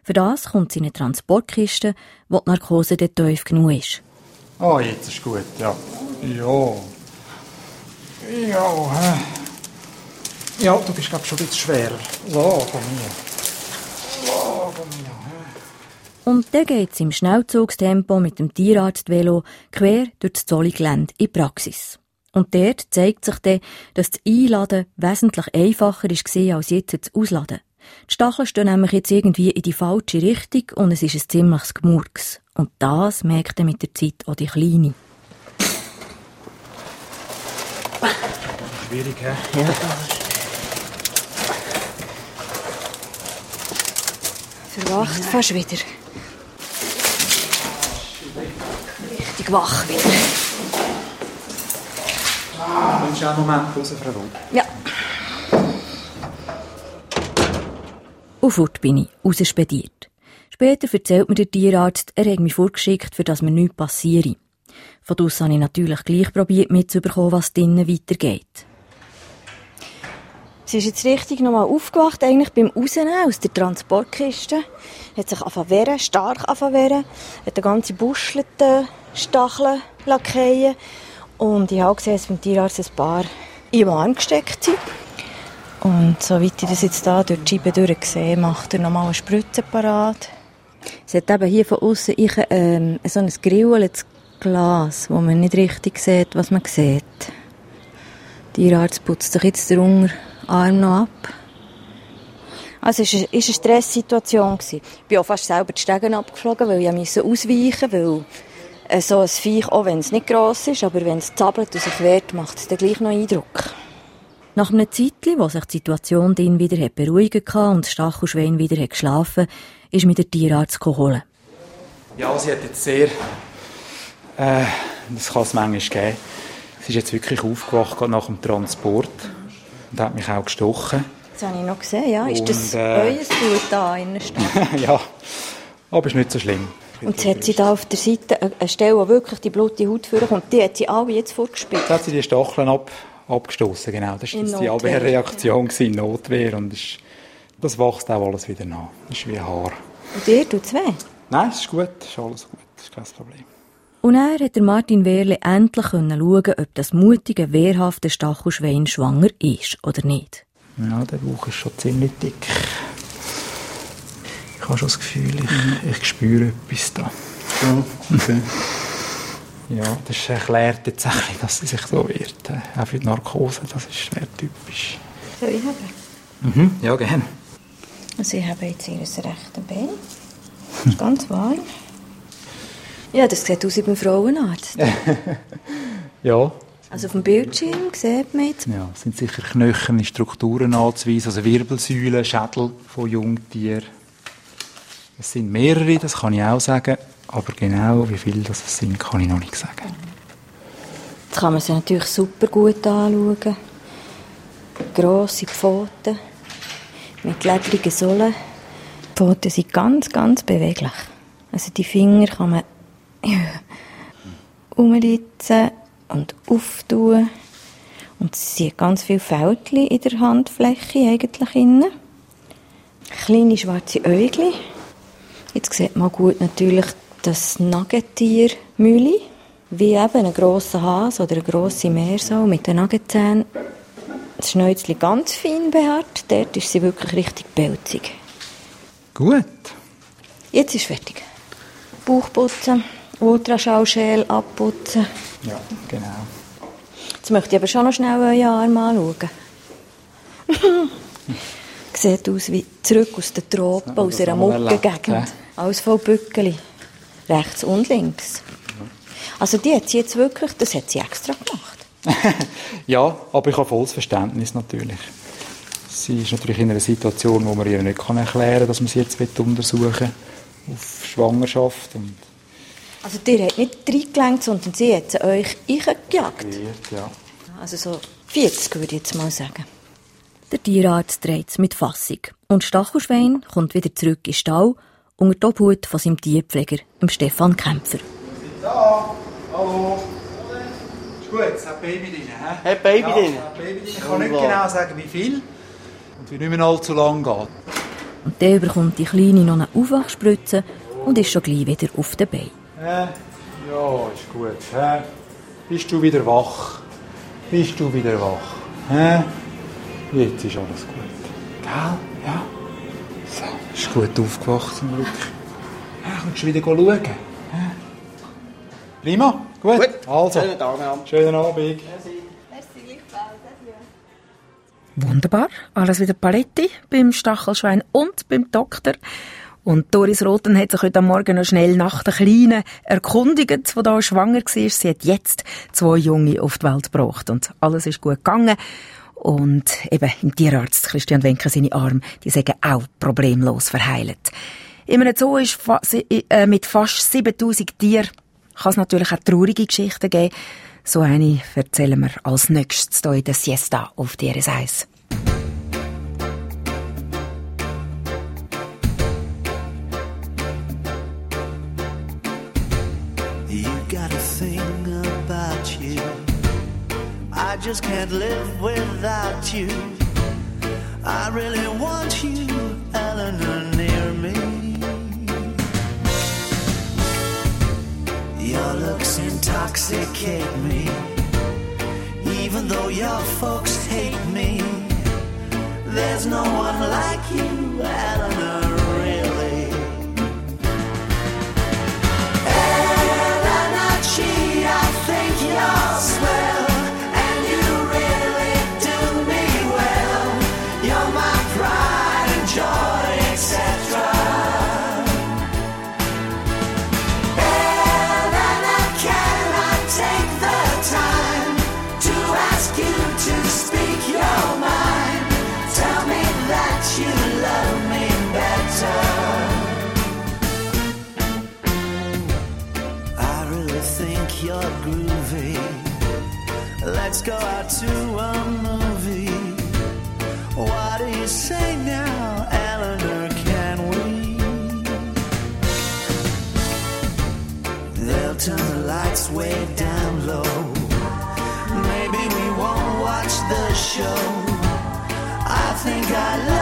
[SPEAKER 3] Für das kommt sie in eine Transportkiste, wo die Narkose dort tief genug ist.
[SPEAKER 4] Ah, jetzt ist gut, ja. Ja. Ja, hä? Ja, du bist glaube schon ein bisschen schwerer. So, komm her. So, her. hä?
[SPEAKER 3] Und dann geht sie im Schnellzugstempo mit dem Tierarztvelo quer durch das Zolligelände in die Praxis. Und dort zeigt sich dann, dass das Einladen wesentlich einfacher war als jetzt das Ausladen. Die Stacheln stehen nämlich jetzt irgendwie in die falsche Richtung und es ist ein ziemliches Gemurks. Und das merkt dann mit der Zeit auch die Kleine.
[SPEAKER 4] Schwierig, hä?
[SPEAKER 3] Verwacht fast wieder. Richtig wach wieder.
[SPEAKER 4] Nimmst du auch einen Moment Pause, Frau Ruhl?
[SPEAKER 3] Ja. Und fort bin ich, rausspediert. Später erzählt mir der Tierarzt, er hat mich vorgeschickt, für dass mir nichts passiere. Von draussen habe ich natürlich gleich probiert mitzubekommen, was drinnen weitergeht. Sie ist jetzt richtig nochmal aufgewacht, eigentlich beim Rausnehmen aus der Transportkiste. Hat sich wehren, stark angefangen wehren. Hat den ganzen buschelten Stacheln lackieren. Und ich habe gesehen, dass beim Tierarzt ein paar den Arm gesteckt sind. Und soweit ich das jetzt da durch die Scheibe durchsehe, macht er nochmal eine Spritze parat. Es hat eben hier von außen ich, ähm, so ein grilleltes Glas, wo man nicht richtig sieht, was man sieht. Der Tierarzt putzt sich jetzt den Unterarm noch ab. Also es war eine Stresssituation. Ich bin auch fast selber die Stegen abgeflogen, weil ich musste ausweichen weil äh, so ein Viech, auch wenn es nicht gross ist, aber wenn es zappelt und sich wehrt, macht es dann gleich noch Eindruck. Nach einem Zeitchen, wo sich die Situation dann wieder hat beruhigen kann und das Stachelschwein wieder hat geschlafen ist mir der Tierarzt geholt.
[SPEAKER 4] Ja, sie hat jetzt sehr... Äh, das kann es manchmal geben. Sie ist jetzt wirklich aufgewacht gerade nach dem Transport und hat mich auch gestochen.
[SPEAKER 3] Das habe ich noch gesehen, ja. Ist das
[SPEAKER 4] Und, äh,
[SPEAKER 3] euer Blut da in der Stadt? [LAUGHS]
[SPEAKER 4] ja, aber ist nicht so schlimm.
[SPEAKER 3] Und jetzt hat sie da auf der Seite eine Stelle, wo wirklich die blutige Haut vorkommt, die hat sie alle jetzt vorgespielt.
[SPEAKER 4] Jetzt hat sie die Stacheln ab, abgestoßen, genau. Das war die. Abwehrreaktion, gewesen, Notwehr. Und das, ist- das wächst auch alles wieder nach. Das ist wie Haar.
[SPEAKER 3] Und dir tut es weh.
[SPEAKER 4] Nein, es ist gut, es ist alles gut, das ist kein Problem.
[SPEAKER 3] Und er hat der Martin Wehrle endlich können schauen, ob das mutige, wehrhafte Stachelschwein schwanger ist oder nicht.
[SPEAKER 4] Ja, der Bauch ist schon ziemlich dick. Ich habe schon das Gefühl, ich, ich spüre etwas da.
[SPEAKER 7] okay.
[SPEAKER 4] Ja, das erklärt jetzt bisschen, dass sie sich so wird. Auch für die Narkose, das ist sehr typisch.
[SPEAKER 3] Soll ich haben?
[SPEAKER 4] Mhm, ja, gerne.
[SPEAKER 3] Also ich habe jetzt ihr rechte Bein. Ist ganz warm. Ja, das sieht aus wie beim Frauenarzt. [LAUGHS]
[SPEAKER 4] Ja,
[SPEAKER 3] Also auf dem Bildschirm sieht man jetzt.
[SPEAKER 4] ja, es sind sicher knöcherne Strukturen anzuweisen, also Wirbelsäulen, Schädel von Jungtieren. Es sind mehrere, das kann ich auch sagen, aber genau wie viele das sind, kann ich noch nicht sagen.
[SPEAKER 3] Jetzt kann man sie natürlich super gut anschauen. Grosse Pfoten mit ledrigen Sohlen. Die Pfoten sind ganz, ganz beweglich. Also die Finger kann man ja, umritzen und auftun. Und sie hat ganz viele Fältchen in der Handfläche eigentlich innen. Kleine schwarze Äugel. Jetzt sieht man gut natürlich das Nagetiermühle. Wie eben ein grosser Hase oder eine grosse Meersau mit den Nagezähnen. Das Schnäuzchen ganz fein behaart. Dort ist sie wirklich richtig pelzig.
[SPEAKER 4] Gut.
[SPEAKER 3] Jetzt ist fertig. Bauch putzen, Ultraschallschäl abputzen.
[SPEAKER 4] Ja, genau.
[SPEAKER 3] Jetzt möchte ich aber schon noch schnell euren Arm anschauen. [LAUGHS] Sieht aus wie zurück aus den Tropen, aus einer Muckengegend.
[SPEAKER 4] hä?
[SPEAKER 3] Alles voll Bückeli. Rechts und links. Also die hat sie jetzt wirklich, das hat sie extra gemacht. [LAUGHS]
[SPEAKER 4] Ja, aber ich habe volles Verständnis natürlich. Sie ist natürlich in einer Situation, wo man ihr nicht kann erklären kann, dass man sie jetzt untersuchen will, auf Schwangerschaft und
[SPEAKER 3] Also die hat nicht reingelenkt, sondern sie hat sie euch eingejagt.
[SPEAKER 4] ja.
[SPEAKER 3] Also so 40 würde ich jetzt mal sagen. Der Tierarzt dreht es mit Fassung. Und Stachelschwein kommt wieder zurück in den Stall unter die Obhut von seinem Tierpfleger, dem Stefan Kämpfer.
[SPEAKER 4] Da, hallo. Ist gut, es hat Baby drin, hä?
[SPEAKER 7] Hat Baby
[SPEAKER 4] ja,
[SPEAKER 7] drin?
[SPEAKER 4] hat Baby drin. Ich kann nicht genau sagen, wie viel und wie nicht mehr allzu lang geht.
[SPEAKER 3] Und dann bekommt die Kleine noch eine Aufwachspritze und ist schon gleich wieder auf den Beinen.
[SPEAKER 4] Hä? Ja, ist gut. Hä? Bist du wieder wach? Bist du wieder wach? Hä? Jetzt ist alles gut. Gell? Ja. So, ist gut aufgewacht zum Glück. Ja, kannst du wieder schauen? Prima, gut.
[SPEAKER 7] Gut,
[SPEAKER 4] Also,
[SPEAKER 7] schönen noch.
[SPEAKER 4] schönen Abend.
[SPEAKER 2] Wunderbar. Alles wieder Paletti beim Stachelschwein und beim Doktor. Und Doris Roten hat sich heute Morgen noch schnell nach der Kleinen erkundigt, die da schwanger war. Sie hat jetzt zwei Junge auf die Welt gebracht und alles ist gut gegangen. Und eben im Tierarzt Christian Wenker seine Arme, die sagen auch problemlos verheilt. In einem Zoo ist fa äh, mit fast 7000 Tieren kann es natürlich auch traurige Geschichten geben. So eine erzählen wir als nächstes hier in der Siesta auf
[SPEAKER 8] DRS 1. Just can't live without you. I really want you, Eleanor, near me. Your looks intoxicate me. Even though your folks hate me, there's no one like you, Eleanor, Let's go out to a movie. What do you say now, Eleanor? Can we? They'll turn the lights way down low. Maybe we won't watch the show. I think I love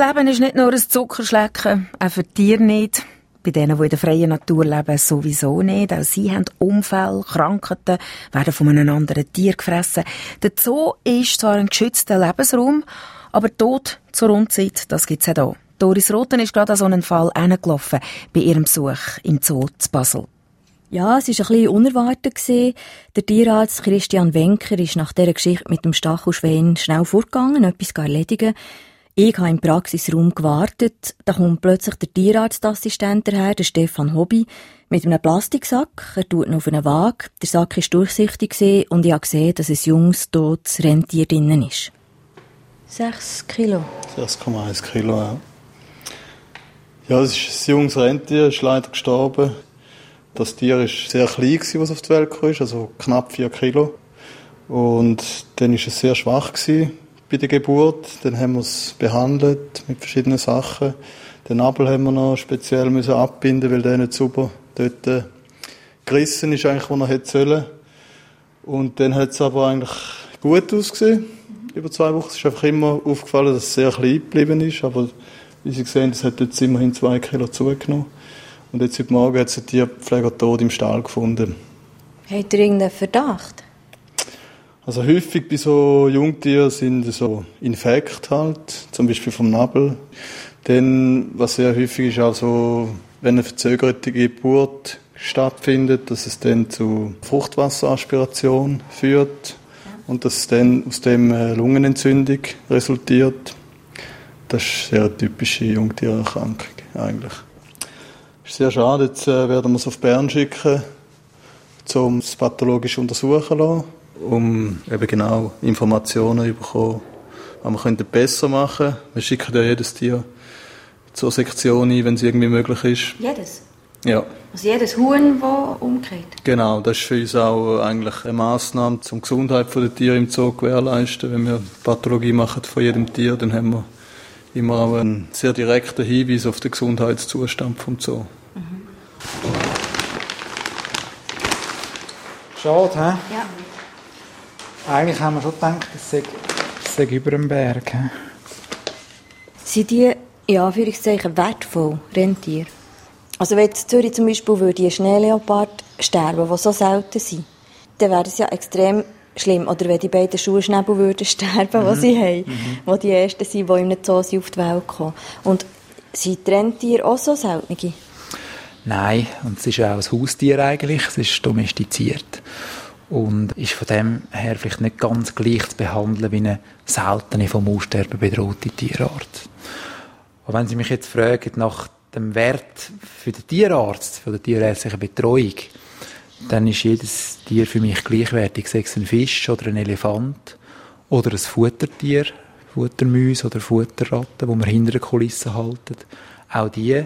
[SPEAKER 2] Leben ist nicht nur ein Zuckerschlecken, auch für Tiere nicht. Bei denen, die in der freien Natur leben, sowieso nicht. Auch sie haben Unfälle, Krankheiten, werden von einem anderen Tier gefressen. Der Zoo ist zwar ein geschützter Lebensraum, aber Tod zur Rundzeit, das gibt's auch hier. Doris Roten ist gerade an so einen Fall hingelaufen, bei ihrem Besuch im Zoo zu Basel.
[SPEAKER 3] Ja, es war ein bisschen unerwartet. Der Tierarzt Christian Wenker ist nach dieser Geschichte mit dem Stachelschwein schnell vorgegangen, etwas erledigen. Ich habe im Praxisraum gewartet. Da kommt plötzlich der Tierarztassistent daher, der Stefan Hobby, mit einem Plastiksack. Er tut ihn auf eine Waage. Der Sack war durchsichtig und ich habe gesehen, dass ein junges, totes Rentier drinnen ist. Sechs Kilo.
[SPEAKER 9] 6,1 Kilo, ja. Ja, es ist ein junges Rentier, ist leider gestorben. Das Tier war sehr klein, gewesen, was auf die Welt kam, also knapp 4 Kilo. Und dann war es sehr schwach gewesen bei der Geburt. Dann haben wir es behandelt mit verschiedenen Sachen. Den Nabel haben wir noch speziell müssen abbinden, weil der nicht super dort äh, gerissen ist, eigentlich, wo er hätte sollen. Und dann hat es aber eigentlich gut ausgesehen. Über zwei Wochen Es ist einfach immer aufgefallen, dass es sehr klein geblieben ist. Aber wie Sie sehen, es hat jetzt immerhin zwei Kilo zugenommen. Und jetzt heute Morgen hat es ein Tierpfleger tot im Stall gefunden.
[SPEAKER 3] Habt ihr irgendeinen Verdacht?
[SPEAKER 9] Also häufig bei so Jungtieren sind so Infekte halt, zum Beispiel vom Nabel. Dann, was sehr häufig ist, also, wenn eine verzögerte Geburt stattfindet, dass es dann zu Fruchtwasseraspiration führt und dass dann aus dem eine Lungenentzündung resultiert. Das ist eine sehr typische Jungtiererkrankung eigentlich. Ist sehr schade, jetzt äh, werden wir es auf Bern schicken, um es pathologisch untersuchen lassen, um eben genau Informationen zu bekommen, was wir könnten besser machen könnten. Wir schicken ja jedes Tier zur Sektion ein, wenn es irgendwie möglich ist.
[SPEAKER 3] Jedes?
[SPEAKER 9] Ja.
[SPEAKER 3] Also jedes Huhn, das umgeht?
[SPEAKER 9] Genau, das ist für uns auch eigentlich eine Massnahme, um die Gesundheit der Tiere im Zoo zu gewährleisten. Wenn wir Pathologie machen von jedem Tier, dann haben wir immer auch einen sehr direkten Hinweis auf den Gesundheitszustand vom Zoo.
[SPEAKER 4] Schade, hä?
[SPEAKER 3] Ja.
[SPEAKER 4] Eigentlich haben wir schon gedacht, es sei, es sei über dem Berg. hä?
[SPEAKER 3] Sind die, in Anführungszeichen, wertvoll, Rentier? Also wenn in Zürich zum Beispiel würde ein Schneeleopard sterben, die so selten sind, dann wäre das ja extrem schlimm. Oder wenn die beiden Schuhschnäbel würden [LAUGHS] sterben, die sie haben, die die ersten sind, die im Zoo sind auf die Welt kommen. Und sind die Rentiere auch so selten?
[SPEAKER 4] Nein, und es ist ja auch ein Haustier eigentlich, es ist domestiziert. Und ist von dem her vielleicht nicht ganz gleich zu behandeln wie eine seltene, vom Aussterben bedrohte Tierart. Aber wenn Sie mich jetzt fragen nach dem Wert für den Tierarzt, für die tierärztliche Betreuung, dann ist jedes Tier für mich gleichwertig, sei es ein Fisch oder ein Elefant oder ein Futtertier, Futtermäuse oder Futterratten, wo wir hinter den Kulissen halten. Auch die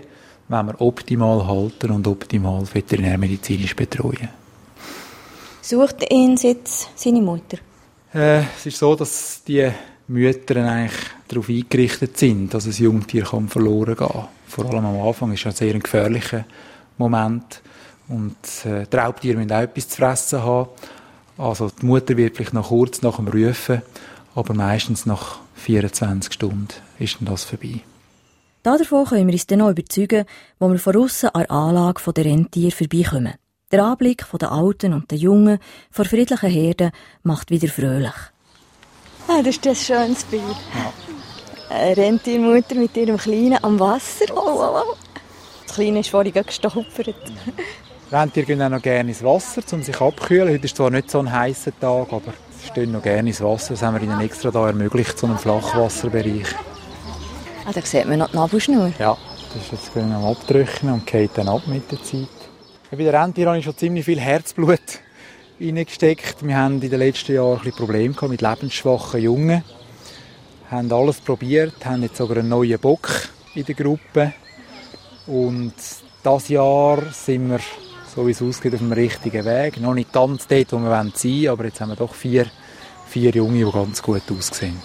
[SPEAKER 4] wenn wir optimal halten und optimal veterinärmedizinisch betreuen.
[SPEAKER 3] Sucht ihn jetzt seine Mutter?
[SPEAKER 4] Äh, es ist so, dass die Mütter eigentlich darauf eingerichtet sind, dass ein Jungtier kann verloren gehen kann. Vor allem am Anfang ist es ein sehr gefährlicher Moment. Und äh, die Raubtiere müssen auch etwas zu fressen haben. Also die Mutter wird vielleicht noch kurz nach dem Rufen, aber meistens nach 24 Stunden ist dann das vorbei.
[SPEAKER 3] Davon können wir uns dann noch überzeugen, wo wir von aussen an der Anlage der Rentiere vorbeikommen. Der Anblick der Alten und der Jungen vor friedlichen Herden macht wieder fröhlich. Ah, das ist ein schönes Bild. Eine Rentiermutter mit ihrem Kleinen am Wasser. Oh, oh, oh. Das Kleine ist vorhin gestolpert.
[SPEAKER 4] Rentiere gehen auch noch gerne ins Wasser, um sich abzukühlen. Heute ist zwar nicht so ein heißer Tag, aber sie stehen noch gerne ins Wasser. Das haben wir ihnen extra da ermöglicht, so einen Flachwasserbereich.
[SPEAKER 3] Ah, da sieht man noch die Nabelschnur.
[SPEAKER 4] Ja, das ist jetzt am Abdrücken und geht dann ab mit der Zeit. Bei den Rentieren habe ich schon ziemlich viel Herzblut [LAUGHS] reingesteckt. Wir haben in den letzten Jahren ein bisschen Probleme mit lebensschwachen Jungen. Wir haben alles probiert, haben jetzt sogar einen neuen Bock in der Gruppe. Und das Jahr sind wir, so wie es aussieht, auf dem richtigen Weg. Noch nicht ganz dort, wo wir sein wollen, aber jetzt haben wir doch vier, vier Junge, die ganz gut aussehen.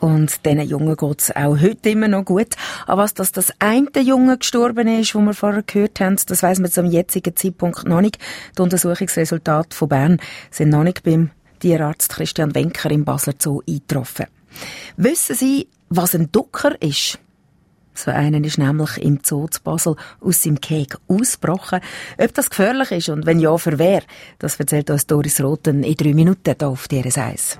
[SPEAKER 2] Und diesen Jungen geht's auch heute immer noch gut. Aber was das, das eine Junge gestorben ist, wo wir vorher gehört haben, das weiß man zum jetzigen Zeitpunkt noch nicht. Die Untersuchungsresultate von Bern sind noch nicht beim Tierarzt Christian Wenker im Basler Zoo eingetroffen. Wissen Sie, was ein Ducker ist? So einen ist nämlich im Zoo zu Basel aus seinem Keg ausgebrochen. Ob das gefährlich ist und wenn ja, für wer, das erzählt uns Doris Roten in drei Minuten hier auf
[SPEAKER 10] DRS 1.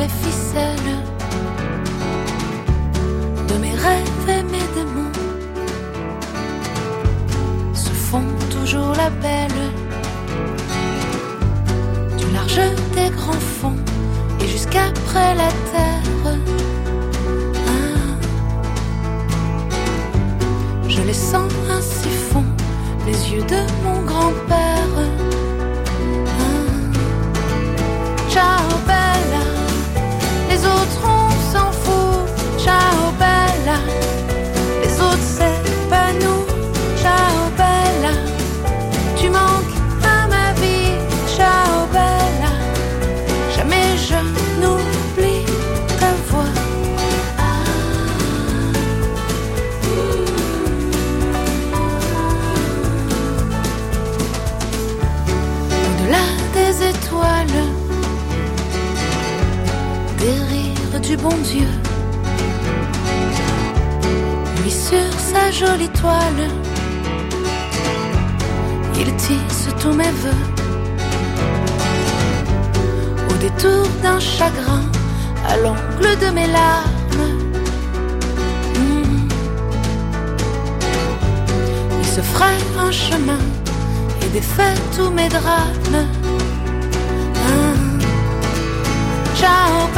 [SPEAKER 10] Les ficelles de mes rêves et mes démons. Se font toujours la belle du large des grands fonds et jusqu'après la terre. Ah. Je les sens yeux de mon grand-père. Ah. Ciao les autres on s'en fout. Ciao Bella, les autres c'est pas nous. Ciao Bella, tu manques à ma vie. Ciao Bella, jamais je n'oublie ta voix. Au-delà des étoiles, des rires du bon Dieu. Lui sur sa jolie toile, il tisse tous mes voeux. Au détour d'un chagrin, à l'angle de mes larmes. Hmm. Il se ferait un chemin et défait tous mes drames. Ciao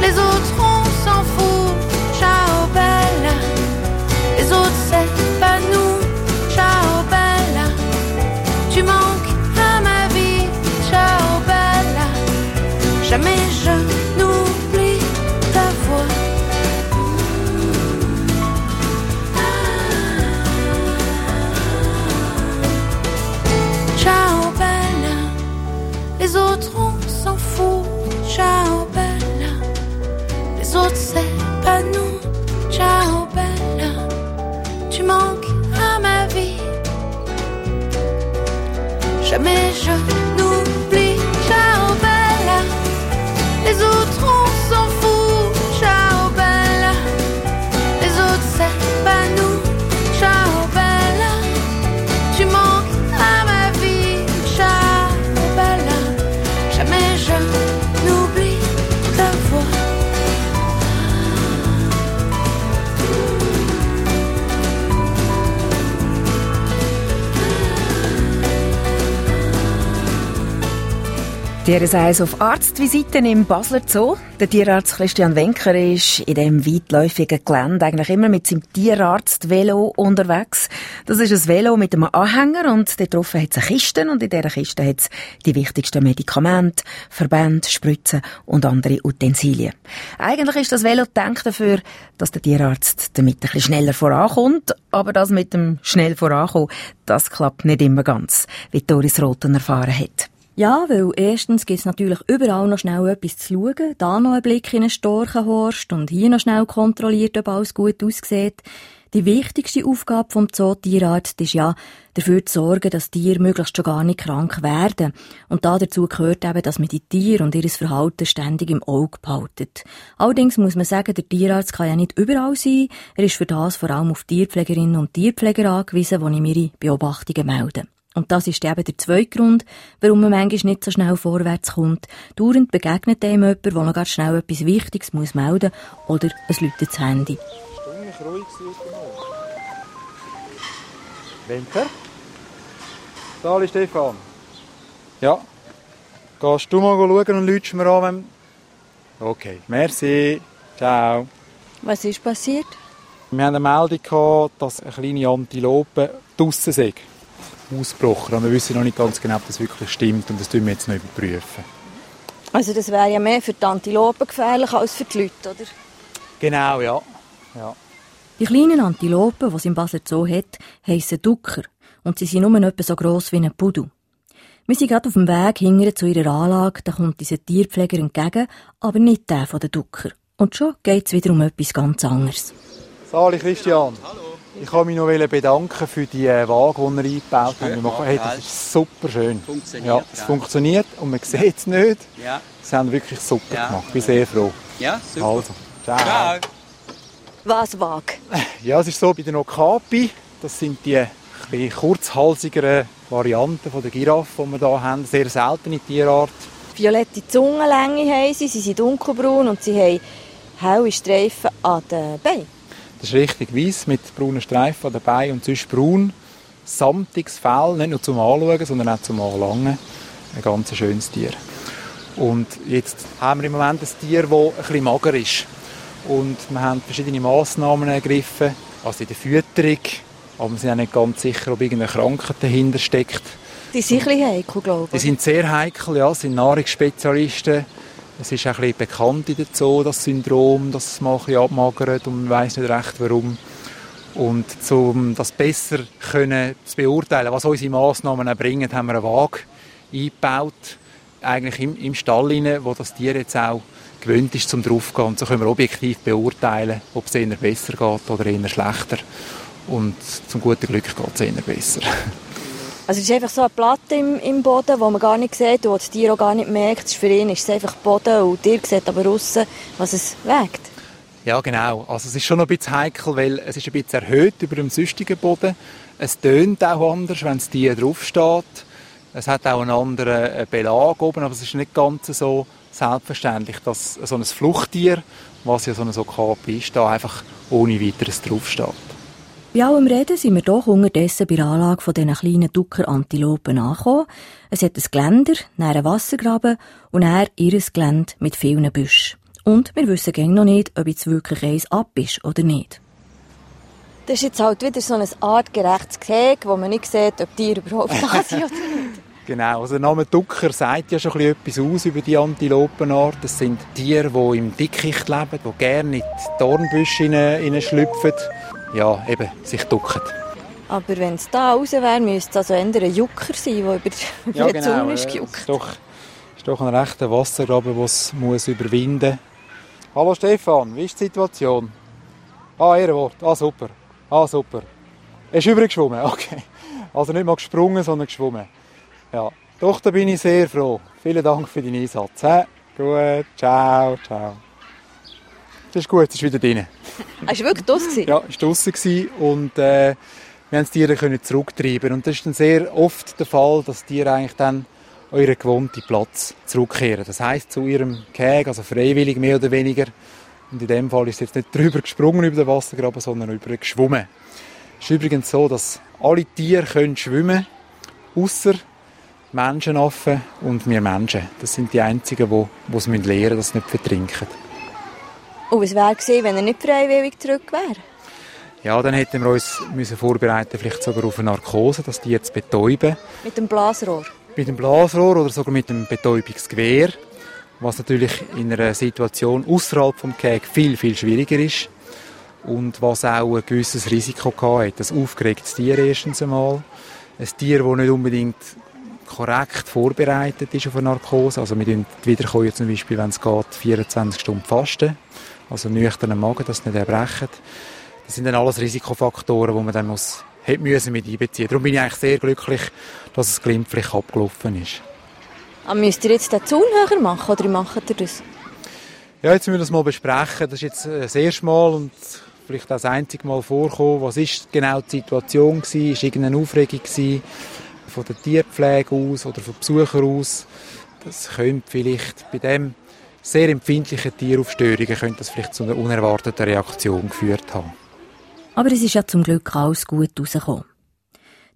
[SPEAKER 10] les autres on s'en fout.
[SPEAKER 2] DRS1 auf Arztvisiten im Basler Zoo. Der Tierarzt Christian Wenker ist in dem weitläufigen Gelände eigentlich immer mit seinem Tierarzt-Velo unterwegs. Das ist ein Velo mit einem Anhänger und dort drauf hat es eine Kiste und in dieser Kiste hat es die wichtigsten Medikamente, Verbände, Spritzen und andere Utensilien. Eigentlich ist das Velo gedacht dafür, dass der Tierarzt damit ein bisschen schneller vorankommt, aber das mit dem schnell vorankommen, das klappt nicht immer ganz, wie Doris Roten erfahren hat.
[SPEAKER 3] Ja, weil erstens gibt's natürlich überall noch schnell etwas zu schauen, da noch ein Blick in einen Storchenhorst und hier noch schnell kontrolliert, ob alles gut aussieht. Die wichtigste Aufgabe vom Zootierarzt ist ja, dafür zu sorgen, dass Tiere möglichst schon gar nicht krank werden. Und da dazu gehört eben, dass man die Tiere und ihr Verhalten ständig im Auge behaltet. Allerdings muss man sagen, der Tierarzt kann ja nicht überall sein. Er ist für das vor allem auf Tierpflegerinnen und Tierpfleger angewiesen, die ihm ihre Beobachtungen melden. Und das ist eben der zweite Grund, warum man manchmal nicht so schnell vorwärts kommt. Dauernd begegnet einem jemand, der noch ganz schnell etwas Wichtiges muss melden oder es läutet das Handy.
[SPEAKER 4] Stimmig ruhig. Winter? Sali Stefan. Ja. Gehst du mal schauen und läutst mir an, wenn... Okay, merci. Ciao.
[SPEAKER 11] Was ist passiert?
[SPEAKER 4] Wir haben eine Meldung gehabt, dass eine kleine Antilope draussen sei. Ausgebrochen. Und wir wissen noch nicht ganz genau, ob das wirklich stimmt und das tun wir jetzt noch überprüfen.
[SPEAKER 11] Also das wäre ja mehr für die Antilopen gefährlich als für die Leute, oder?
[SPEAKER 4] Genau, ja. ja.
[SPEAKER 3] Die kleinen Antilopen, die es im Basler Zoo hat, heissen Ducker und sie sind nur etwa so gross wie ein Pudel. Wir sind gerade auf dem Weg hinterher zu ihrer Anlage, da kommt dieser Tierpfleger entgegen, aber nicht der von den Ducker. Und schon geht es wieder um etwas ganz anderes.
[SPEAKER 4] Sali Christian. Hallo. Ich kann mich noch bedanken für die äh, Waage, die ihr eingebaut habt. Wir machen- Hey, das ist super schön.
[SPEAKER 12] Funktioniert,
[SPEAKER 4] Ja, es
[SPEAKER 12] ja.
[SPEAKER 4] funktioniert und man sieht es nicht.
[SPEAKER 12] Ja.
[SPEAKER 4] Sie haben wirklich super
[SPEAKER 12] Ja.
[SPEAKER 4] gemacht. Ich bin sehr froh.
[SPEAKER 12] Ja, super.
[SPEAKER 4] Also, ciao.
[SPEAKER 12] Ciao.
[SPEAKER 11] Was wag?
[SPEAKER 4] Ja, es ist so bei den Okapi. Das sind die etwas kurzhalsigeren Varianten von der Giraffe, die wir hier haben. Sehr seltene Tierart.
[SPEAKER 11] Violette Zungenlänge haben sie, sie sind dunkelbraun und sie haben helle Streifen an den Beinen.
[SPEAKER 4] Das ist richtig weiß mit braunen Streifen Beinen und sonst braun. Samtiges Fell, nicht nur zum Anschauen, sondern auch zum Anlangen. Ein ganz schönes Tier. Und jetzt haben wir im Moment ein Tier, das ein bisschen mager ist. Und wir haben verschiedene Massnahmen ergriffen. Also in der Fütterung aber wir sind auch nicht ganz sicher, ob irgendeine Krankheit dahinter steckt.
[SPEAKER 11] Die sind ein bisschen heikel, glaube
[SPEAKER 4] Die
[SPEAKER 11] ich.
[SPEAKER 4] sind sehr heikel, ja, sind Nahrungsspezialisten. Es ist auch ein bisschen bekannt in der Zoo, das Syndrom, dass es mal ein bisschen abmagert und man weiss nicht recht warum. Und um das besser können zu beurteilen, was unsere Massnahmen bringen, haben wir eine Waage eingebaut, eigentlich im, im Stall rein, wo das Tier jetzt auch gewöhnt ist zum draufgehen. Und so können wir objektiv beurteilen, ob es eher besser geht oder eher schlechter. Und zum guten Glück geht es eher besser. [LAUGHS]
[SPEAKER 11] Also es ist einfach so eine Platte im, im Boden, die man gar nicht sieht und das Tier auch gar nicht merkt. Für ihn ist es einfach Boden und ihr seht aber aussen, was es wägt.
[SPEAKER 4] Ja, genau. Also es ist schon ein bisschen heikel, weil es ist ein bisschen erhöht über dem sonstigen Boden. Es tönt auch anders, wenn das Tier draufsteht. Es hat auch einen anderen äh, Belag oben, aber es ist nicht ganz so selbstverständlich, dass so ein Fluchttier, was ja so ein Okapi ist, da einfach ohne weiteres draufsteht.
[SPEAKER 3] Bei allem Reden sind wir doch unterdessen bei der Anlage von diesen kleinen Ducker-Antilopen angekommen. Es hat ein Geländer, dann einen Wassergraben und dann ihr Gelände mit vielen Büschen. Und wir wissen gäng noch nicht, ob jetzt wirklich eins ab ist oder nicht.
[SPEAKER 11] Das ist jetzt halt wieder so ein artgerechtes Gehege, wo man nicht sieht, ob die überhaupt da sind oder nicht. [LAUGHS]
[SPEAKER 4] Genau, also der Name Ducker sagt ja schon ein bisschen etwas aus über die Antilopenart. Das sind Tiere, die im Dickicht leben, die gerne in die Dornbüsche hinein- hineinschlüpfen. Ja, eben, sich ducken.
[SPEAKER 11] Aber wenn es da raus wäre, müsste es also eher ein Jucker sein, der über, [LAUGHS] über
[SPEAKER 4] Ja,
[SPEAKER 11] den
[SPEAKER 4] genau.
[SPEAKER 11] Zaun
[SPEAKER 4] äh,
[SPEAKER 11] ist
[SPEAKER 4] Es
[SPEAKER 11] gejuckt.
[SPEAKER 4] ist doch, ist doch ein rechter Wassergraben, den es muss überwinden muss. Hallo Stefan, wie ist die Situation? Ah, Ehrenwort. Ah, super. Ah, super. Er ist übergeschwommen, [LAUGHS] okay. Also nicht mal gesprungen, sondern geschwommen. Ja, doch, da bin ich sehr froh. Vielen Dank für deinen Einsatz. He? Gut, ciao, ciao. Das ist gut, es ist wieder drin.
[SPEAKER 11] Hast du wirklich das gewesen?
[SPEAKER 4] Ja, es war draussen gewesen und äh, wir haben das Tier können zurücktreiben. Und das ist dann sehr oft der Fall, dass die Tiere eigentlich dann an ihren gewohnten Platz zurückkehren. Das heisst zu ihrem Gehege, also freiwillig mehr oder weniger. Und in dem Fall ist es jetzt nicht drüber gesprungen über den Wassergraben, sondern über geschwommen. Es ist übrigens so, dass alle Tiere können schwimmen außer Menschenaffen und wir Menschen. Das sind die einzigen, die die es lernen müssen, dass sie nicht vertrinken.
[SPEAKER 11] Und was wäre gewesen, wenn er nicht freiwillig zurück wäre?
[SPEAKER 4] Ja, dann hätten wir uns müssen vorbereiten, vielleicht sogar auf eine Narkose, das Tier zu betäuben.
[SPEAKER 11] Mit dem Blasrohr.
[SPEAKER 4] Mit dem Blasrohr oder sogar mit dem Betäubungsgewehr. Was natürlich in einer Situation außerhalb vom Gehege viel, viel schwieriger ist. Und was auch ein gewisses Risiko hatte. Ein aufgeregtes Tier erstens einmal. Ein Tier, das nicht unbedingt korrekt vorbereitet ist auf eine Narkose. Also wir die Wiederkäuer zum Beispiel, wenn es geht, 24 Stunden fasten. Also nüchternen Magen, dass sie nicht erbrechen. Das sind dann alles Risikofaktoren, die man dann muss, hätte müssen mit einbeziehen. Darum bin ich eigentlich sehr glücklich, dass es glimpflich abgelaufen ist.
[SPEAKER 11] Aber müsst ihr jetzt den Zaun höher machen oder macht ihr das?
[SPEAKER 4] Ja, jetzt müssen wir das mal besprechen. Das ist jetzt äh, das erste Mal und vielleicht auch das einzige Mal vorkommen. Was ist genau die Situation gewesen? Ist irgendeine Aufregung gewesen? Von der Tierpflege aus oder von Besuchern aus? Das könnte vielleicht bei dem sehr empfindlichen Tieraufstörungen könnte das vielleicht zu einer unerwarteten Reaktion geführt haben.
[SPEAKER 3] Aber es ist ja zum Glück alles gut rausgekommen.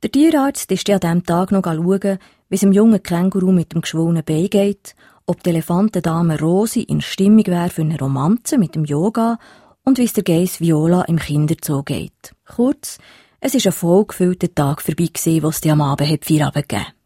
[SPEAKER 3] Der Tierarzt ist ja an diesem Tag noch schauen, wie es dem jungen Känguru mit dem geschwollenen Bein geht, ob die Elefantendame Rosi in Stimmung wäre für eine Romanze mit dem Yoga und wie es der Geiss Viola im Kinderzoo geht. Kurz, es ist ein vollgefüllter Tag vorbei gewesen, was die am Abend hat Feierabend gegeben.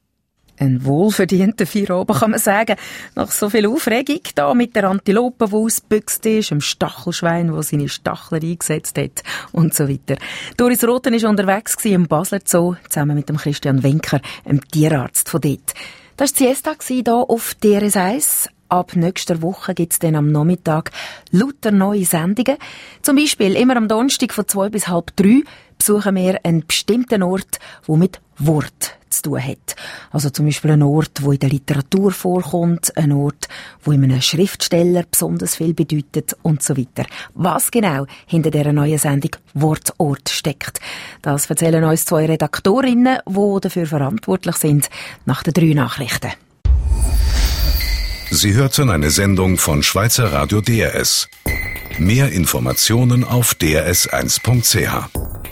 [SPEAKER 2] Ein wohlverdienter Feierabend, kann man sagen. Nach so viel Aufregung da mit der Antilope, die ausgebüxt ist, dem Stachelschwein, das seine Stachel eingesetzt hat und so weiter. Doris Roten war unterwegs im Basler Zoo, zusammen mit dem Christian Wenker, einem Tierarzt von dort. Das war die Siesta hier auf DRS 1. Ab nächster Woche gibt's dann am Nachmittag lauter neue Sendungen. Zum Beispiel immer am Donnerstag von zwei bis halb drei besuchen wir einen bestimmten Ort, wo mit Wort zu tun hat. Also zum Beispiel ein Ort, wo in der Literatur vorkommt, ein Ort, wo in einem Schriftsteller besonders viel bedeutet und so weiter. Was genau hinter dieser neuen Sendung Wortort steckt, das erzählen uns zwei Redaktorinnen, die dafür verantwortlich sind, nach den drei Nachrichten.
[SPEAKER 1] Sie hörten eine Sendung von Schweizer Radio DRS. Mehr Informationen auf drs1.ch.